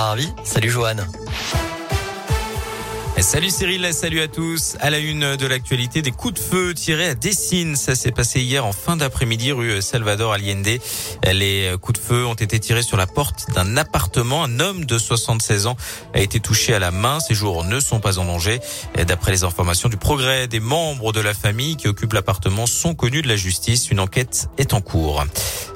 Salut Johan. Salut Cyril, salut à tous. À la une de l'actualité, des coups de feu tirés à Dessine. Ça s'est passé hier en fin d'après-midi rue Salvador Allende. Les coups de feu ont été tirés sur la porte d'un appartement. Un homme de 76 ans a été touché à la main. Ses jours ne sont pas en danger. D'après les informations du progrès, des membres de la famille qui occupent l'appartement sont connus de la justice. Une enquête est en cours.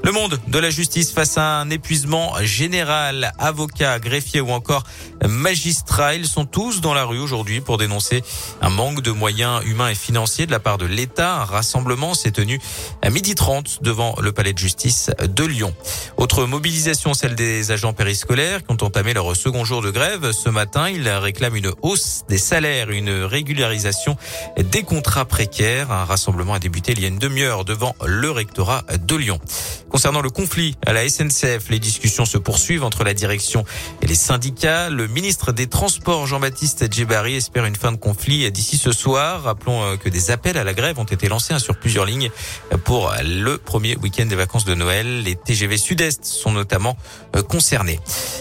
Le monde de la justice face à un épuisement général. Avocats, greffiers ou encore magistrats, ils sont tous dans la rue aujourd'hui pour dénoncer un manque de moyens humains et financiers de la part de l'État. Un rassemblement s'est tenu à midi 30 devant le palais de justice de Lyon. Autre mobilisation, celle des agents périscolaires qui ont entamé leur second jour de grève. Ce matin, ils réclament une hausse des salaires, une régularisation des contrats précaires. Un rassemblement a débuté il y a une demi-heure devant le rectorat de Lyon. Concernant le conflit à la SNCF, les discussions se poursuivent entre la direction et les syndicats. Ministre des Transports, Jean-Baptiste Djebari, espère une fin de conflit d'ici ce soir. Rappelons euh, que des appels à la grève ont été lancés hein, sur plusieurs lignes pour le premier week-end des vacances de Noël. Les TGV Sud-Est sont notamment euh, concernés.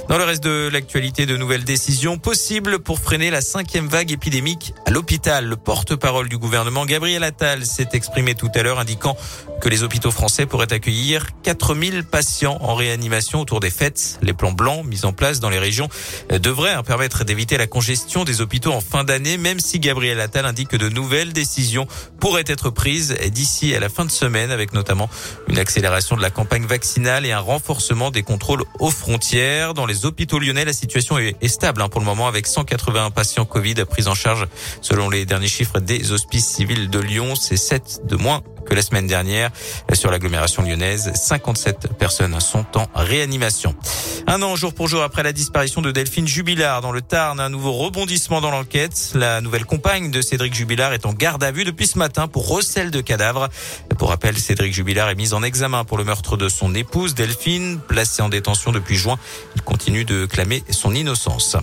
Dans le reste de l'actualité, de nouvelles décisions possibles pour freiner la cinquième vague épidémique à l'hôpital. Le porte-parole du gouvernement, Gabriel Attal, s'est exprimé tout à l'heure indiquant que les hôpitaux français pourraient accueillir 4000 patients en réanimation autour des fêtes. Les plans blancs mis en place dans les régions devraient hein, permettre d'éviter la congestion des hôpitaux en fin d'année, même si Gabriel Attal indique que de nouvelles décisions pourraient être prises d'ici à la fin de semaine, avec notamment une accélération de la campagne vaccinale et un renforcement des contrôles aux frontières. Dans les hôpitaux lyonnais, la situation est stable hein, pour le moment, avec 181 patients Covid pris en charge selon les derniers chiffres des hospices civils de Lyon. C'est 7 de moins que la semaine dernière. Sur l'agglomération lyonnaise, 57 personnes sont en réanimation. Un an jour pour jour après la disparition de Delphine Jubilard dans le Tarn, un nouveau rebondissement dans l'enquête. La nouvelle compagne de Cédric Jubilard est en garde à vue depuis ce matin pour recel de cadavres. Pour rappel, Cédric Jubilard est mis en examen pour le meurtre de son épouse Delphine, placée en détention depuis juin. Il continue de clamer son innocence.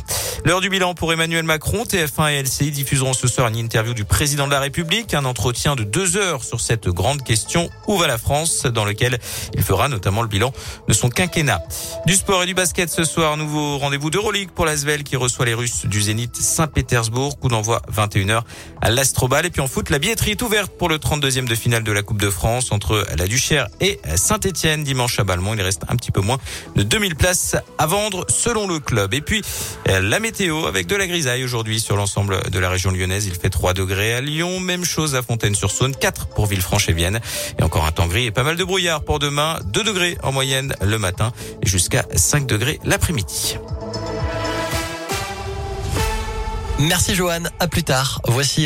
L'heure du bilan pour Emmanuel Macron, TF1 et LCI diffuseront ce soir une interview du président de la République, un entretien de deux heures sur cette grande question où va la France, dans lequel il fera notamment le bilan de son quinquennat. Du sport et du basket ce soir, nouveau rendez-vous d'Euroleague pour l'Asvel qui reçoit les Russes du Zénith Saint-Pétersbourg. Coup d'envoi 21h à l'Astrobal. Et puis en foot, la billetterie est ouverte pour le 32e de finale de la Coupe de France entre la Duchère et Saint-Etienne dimanche à Balmont. Il reste un petit peu moins de 2000 places à vendre selon le club. Et puis la météo avec de la grisaille aujourd'hui sur l'ensemble de la région lyonnaise. Il fait 3 degrés à Lyon. Même chose à Fontaine-sur-Saône, 4 pour Villefranche et Vienne. Et encore un temps gris et pas mal de brouillard pour demain. 2 degrés en moyenne le matin et jusqu'à 5 degrés l'après-midi. Merci Johan, à plus tard. Voici